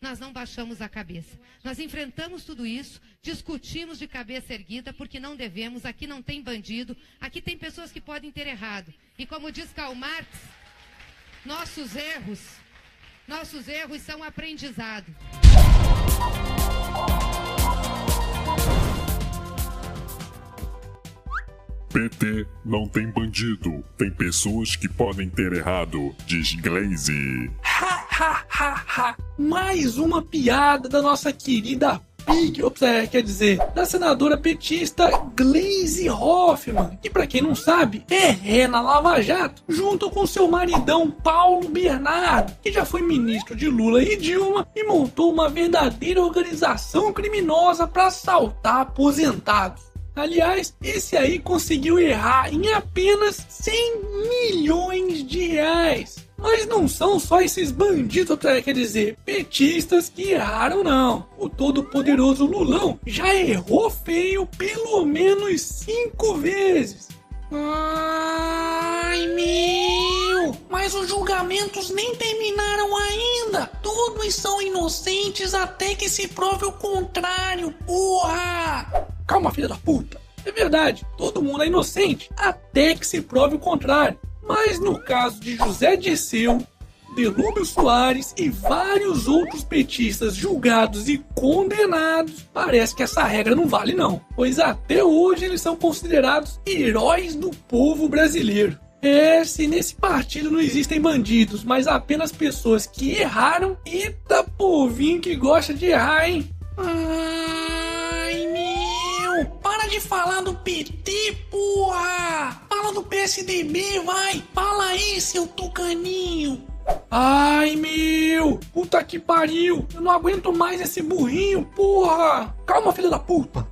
nós não baixamos a cabeça. Nós enfrentamos tudo isso, discutimos de cabeça erguida, porque não devemos, aqui não tem bandido, aqui tem pessoas que podem ter errado. E como diz Karl Marx, nossos erros, nossos erros são aprendizado. PT não tem bandido, tem pessoas que podem ter errado, diz Glaze. Ha, ha, ha, ha. Mais uma piada da nossa querida Pig, é, quer dizer, da senadora petista Glaze Hoffman, que para quem não sabe, é ré na Lava Jato, junto com seu maridão Paulo Bernardo, que já foi ministro de Lula e Dilma e montou uma verdadeira organização criminosa para assaltar aposentados. Aliás, esse aí conseguiu errar em apenas 100 milhões de reais. Mas não são só esses bandidos, quer dizer, petistas que erraram, não. O todo-poderoso Lulão já errou feio pelo menos cinco vezes. Ai, meu! Mas os julgamentos nem terminaram ainda! Todos são inocentes até que se prove o contrário, porra! Calma, filha da puta! É verdade, todo mundo é inocente até que se prove o contrário. Mas no caso de José Dirceu, Delúbio Soares e vários outros petistas julgados e condenados, parece que essa regra não vale não, pois até hoje eles são considerados heróis do povo brasileiro. É, se nesse partido não existem bandidos, mas apenas pessoas que erraram, eita povinho que gosta de errar, hein? Meu, para de falar do PT, porra! Fala do PSDB, vai! Fala aí, seu tucaninho! Ai, meu! Puta que pariu! Eu não aguento mais esse burrinho, porra! Calma, filha da puta!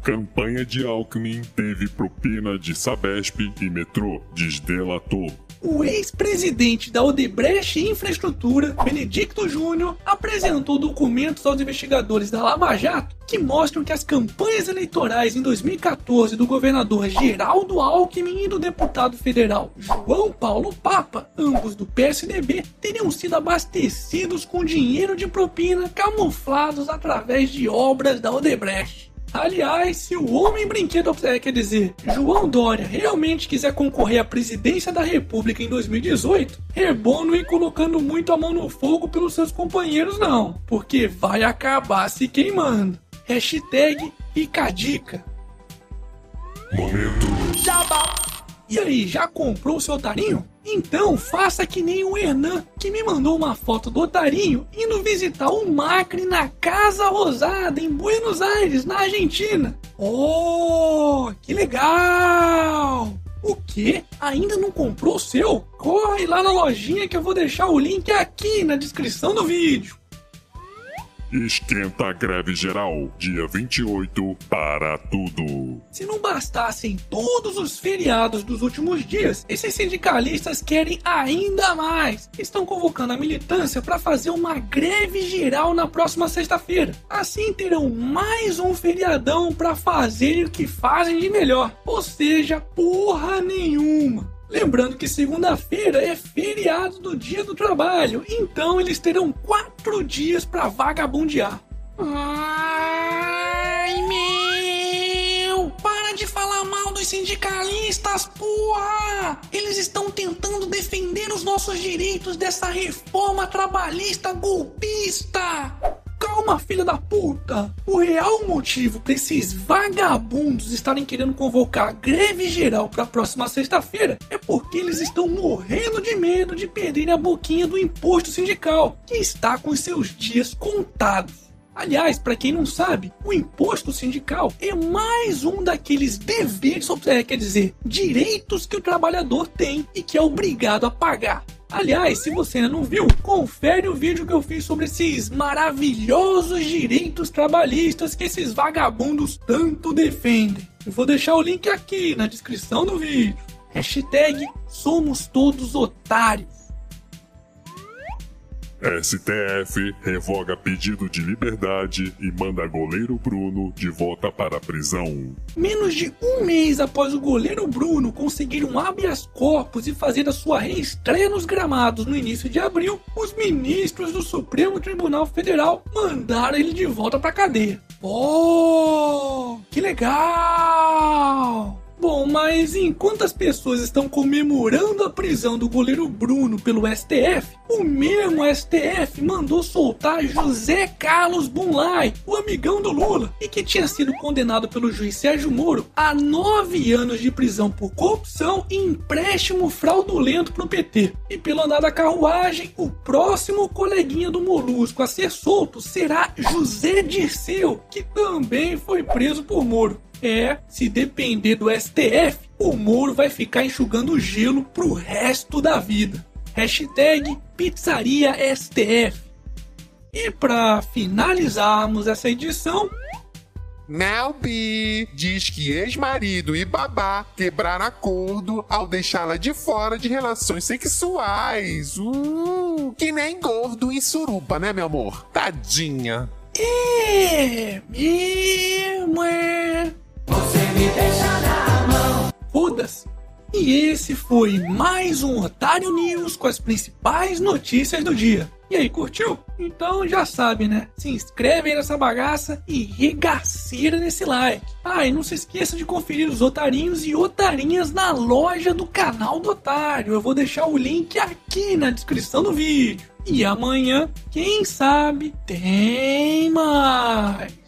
Campanha de Alckmin teve propina de Sabesp e metrô, diz delator o ex-presidente da Odebrecht Infraestrutura, Benedicto Júnior, apresentou documentos aos investigadores da Lava Jato que mostram que as campanhas eleitorais em 2014 do governador Geraldo Alckmin e do deputado federal João Paulo Papa, ambos do PSDB, teriam sido abastecidos com dinheiro de propina camuflados através de obras da Odebrecht. Aliás, se o homem brinquedo, é, quer dizer, João Dória, realmente quiser concorrer à presidência da República em 2018, é bom não ir colocando muito a mão no fogo pelos seus companheiros, não, porque vai acabar se queimando. Hashtag Icadica. Momento. Jabá. E aí, já comprou o seu otarinho? Então faça que nem o Hernan, que me mandou uma foto do otarinho indo visitar o Macri na Casa Rosada, em Buenos Aires, na Argentina. Oh, que legal! O que? Ainda não comprou o seu? Corre lá na lojinha que eu vou deixar o link aqui na descrição do vídeo. Esquenta a greve geral, dia 28, para tudo. Se não bastassem todos os feriados dos últimos dias, esses sindicalistas querem ainda mais. Estão convocando a militância para fazer uma greve geral na próxima sexta-feira. Assim terão mais um feriadão para fazer o que fazem de melhor, ou seja, porra nenhuma. Lembrando que segunda-feira é feriado do dia do trabalho, então eles terão quatro dias para vagabundear. Ai, meu! Para de falar mal dos sindicalistas, porra! Eles estão tentando defender os nossos direitos dessa reforma trabalhista golpista! Calma, filha da puta! O real motivo para esses vagabundos estarem querendo convocar greve geral para a próxima sexta-feira é porque eles estão morrendo de medo de perderem a boquinha do imposto sindical, que está com seus dias contados. Aliás, para quem não sabe, o imposto sindical é mais um daqueles deveres, é, quer dizer, direitos que o trabalhador tem e que é obrigado a pagar. Aliás, se você ainda não viu, confere o vídeo que eu fiz sobre esses maravilhosos direitos trabalhistas que esses vagabundos tanto defendem. Eu vou deixar o link aqui na descrição do vídeo. Hashtag somos todos otários. STF revoga pedido de liberdade e manda goleiro Bruno de volta para a prisão. Menos de um mês após o goleiro Bruno conseguir um habeas corpus e fazer a sua reestreia nos gramados no início de abril, os ministros do Supremo Tribunal Federal mandaram ele de volta para a cadeia. Oh, que legal! Mas enquanto as pessoas estão comemorando a prisão do goleiro Bruno pelo STF, o mesmo STF mandou soltar José Carlos Bunlai, o amigão do Lula, e que tinha sido condenado pelo juiz Sérgio Moro a nove anos de prisão por corrupção e empréstimo fraudulento pro PT. E pelo andar da carruagem, o próximo coleguinha do Molusco a ser solto será José Dirceu, que também foi preso por Moro. É, se depender do STF, o Moro vai ficar enxugando gelo pro resto da vida. Hashtag Pizzaria STF. E para finalizarmos essa edição, Nelby diz que ex-marido e babá quebraram acordo ao deixá-la de fora de relações sexuais. Uh, que nem gordo e surupa, né, meu amor? Tadinha. é mesmo é. Me deixa na mão. Foda-se. E esse foi mais um Otário News com as principais notícias do dia. E aí, curtiu? Então já sabe, né? Se inscreve aí nessa bagaça e regaceira nesse like. Ah, e não se esqueça de conferir os otarinhos e otarinhas na loja do canal do Otário. Eu vou deixar o link aqui na descrição do vídeo. E amanhã, quem sabe, tem mais.